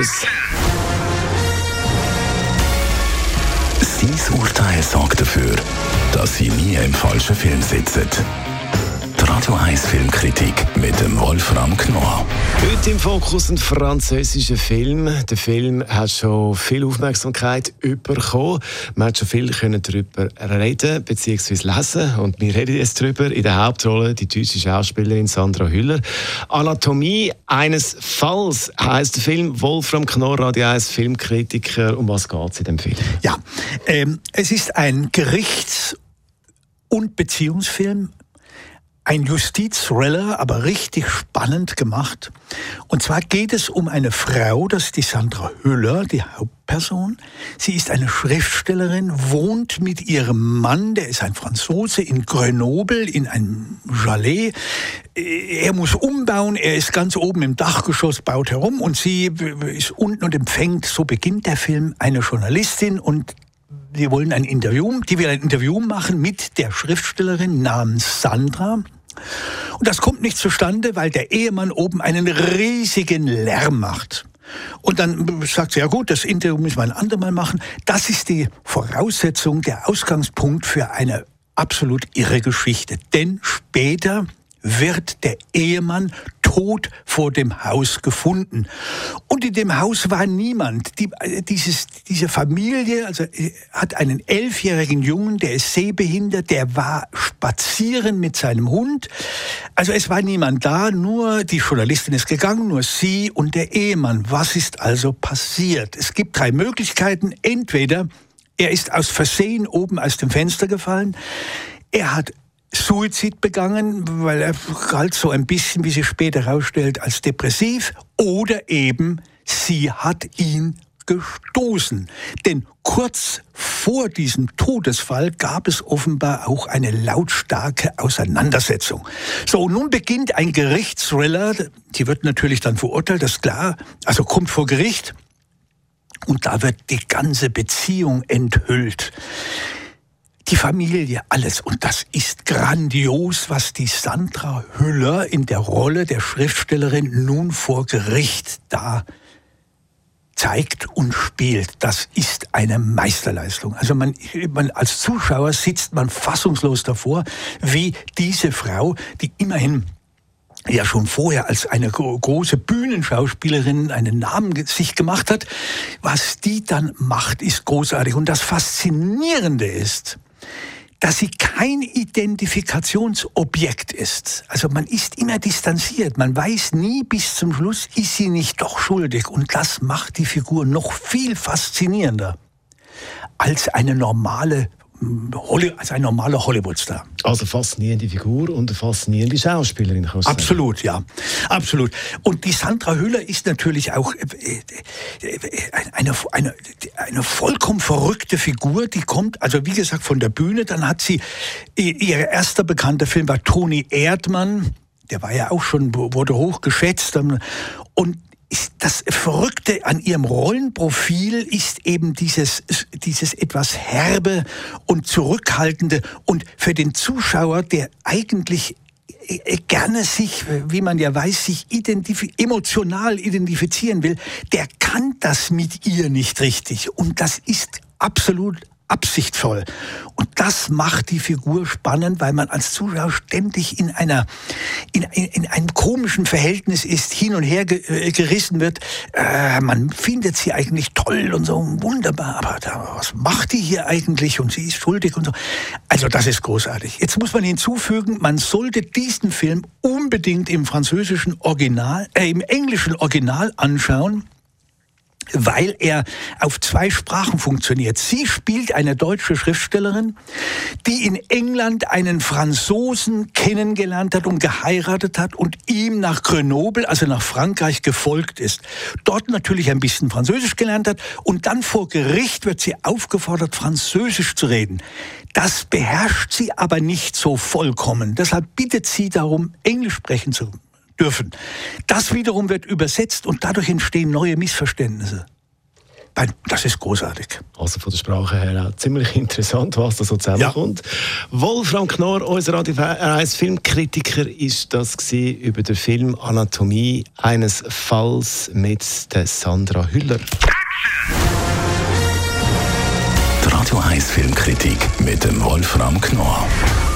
Tschüss. Sein Urteil sorgt dafür, dass Sie nie im falschen Film sitzen. Radio 1 Filmkritik mit dem Wolfram Knorr. Heute im Fokus ein französischer Film. Der Film hat schon viel Aufmerksamkeit bekommen. Man hat schon viel darüber reden bzw. lesen. Und wir reden jetzt darüber. In der Hauptrolle die deutsche Schauspielerin Sandra Hüller. Anatomie eines Falls heißt der Film. Wolfram Knorr, Radio 1 Filmkritiker. Um was geht es in dem Film? Ja, ähm, es ist ein Gerichts- und Beziehungsfilm ein Justiz-Thriller, aber richtig spannend gemacht. Und zwar geht es um eine Frau, das ist die Sandra Hüller, die Hauptperson. Sie ist eine Schriftstellerin, wohnt mit ihrem Mann, der ist ein Franzose, in Grenoble, in einem Chalet. Er muss umbauen, er ist ganz oben im Dachgeschoss, baut herum und sie ist unten und empfängt, so beginnt der Film, eine Journalistin und die wollen ein Interview, die will ein Interview machen mit der Schriftstellerin namens Sandra. Und das kommt nicht zustande, weil der Ehemann oben einen riesigen Lärm macht. Und dann sagt sie, ja gut, das Interview müssen wir ein andermal machen. Das ist die Voraussetzung, der Ausgangspunkt für eine absolut irre Geschichte. Denn später wird der Ehemann tot vor dem Haus gefunden. Und in dem Haus war niemand. Die, dieses, diese Familie also, hat einen elfjährigen Jungen, der ist sehbehindert, der war spazieren mit seinem Hund. Also es war niemand da, nur die Journalistin ist gegangen, nur sie und der Ehemann. Was ist also passiert? Es gibt drei Möglichkeiten. Entweder er ist aus Versehen oben aus dem Fenster gefallen, er hat Suizid begangen, weil er galt so ein bisschen, wie sich später herausstellt, als depressiv oder eben sie hat ihn gestoßen. Denn kurz vor diesem Todesfall gab es offenbar auch eine lautstarke Auseinandersetzung. So, nun beginnt ein Gerichtsthriller. Die wird natürlich dann verurteilt, das ist klar. Also kommt vor Gericht. Und da wird die ganze Beziehung enthüllt die Familie, alles. Und das ist grandios, was die Sandra Hüller in der Rolle der Schriftstellerin nun vor Gericht da zeigt und spielt. Das ist eine Meisterleistung. Also man, man als Zuschauer sitzt man fassungslos davor, wie diese Frau, die immerhin ja schon vorher als eine große Bühnenschauspielerin einen Namen sich gemacht hat, was die dann macht, ist großartig. Und das Faszinierende ist, dass sie kein Identifikationsobjekt ist. Also man ist immer distanziert. Man weiß nie bis zum Schluss, ist sie nicht doch schuldig. Und das macht die Figur noch viel faszinierender als eine normale als ein normaler Hollywood-Star. Also faszinierende Figur und eine faszinierende Schauspielerin. Absolut, ja. Absolut. Und die Sandra Hüller ist natürlich auch äh, äh, eine, eine, eine vollkommen verrückte Figur. Die kommt, also wie gesagt, von der Bühne. Dann hat sie, ihr erster bekannter Film war Toni Erdmann. Der war ja auch schon, wurde hoch geschätzt. Und das Verrückte an ihrem Rollenprofil ist eben dieses, dieses etwas herbe und zurückhaltende und für den Zuschauer, der eigentlich äh, gerne sich, wie man ja weiß, sich identif emotional identifizieren will, der kann das mit ihr nicht richtig. Und das ist absolut absichtsvoll. Und das macht die Figur spannend, weil man als Zuschauer ständig in einer, in, in, in einem komischen Verhältnis ist, hin und her ge, äh, gerissen wird. Äh, man findet sie eigentlich toll und so wunderbar, aber da, was macht die hier eigentlich? Und sie ist schuldig und so. Also das ist großartig. Jetzt muss man hinzufügen, man sollte diesen Film unbedingt im französischen Original, äh, im englischen Original anschauen weil er auf zwei Sprachen funktioniert. Sie spielt eine deutsche Schriftstellerin, die in England einen Franzosen kennengelernt hat und geheiratet hat und ihm nach Grenoble, also nach Frankreich, gefolgt ist. Dort natürlich ein bisschen Französisch gelernt hat und dann vor Gericht wird sie aufgefordert, Französisch zu reden. Das beherrscht sie aber nicht so vollkommen. Deshalb bittet sie darum, Englisch sprechen zu dürfen. Das wiederum wird übersetzt und dadurch entstehen neue Missverständnisse. Das ist großartig. Also von der Sprache her auch ziemlich interessant, was da so zusammenkommt. Ja. Wolfram Knorr, unser Radio 1 Filmkritiker, ist das über den Film Anatomie eines Falls mit der Sandra Hüller. Die Radio 1 Filmkritik mit dem Wolfram Knorr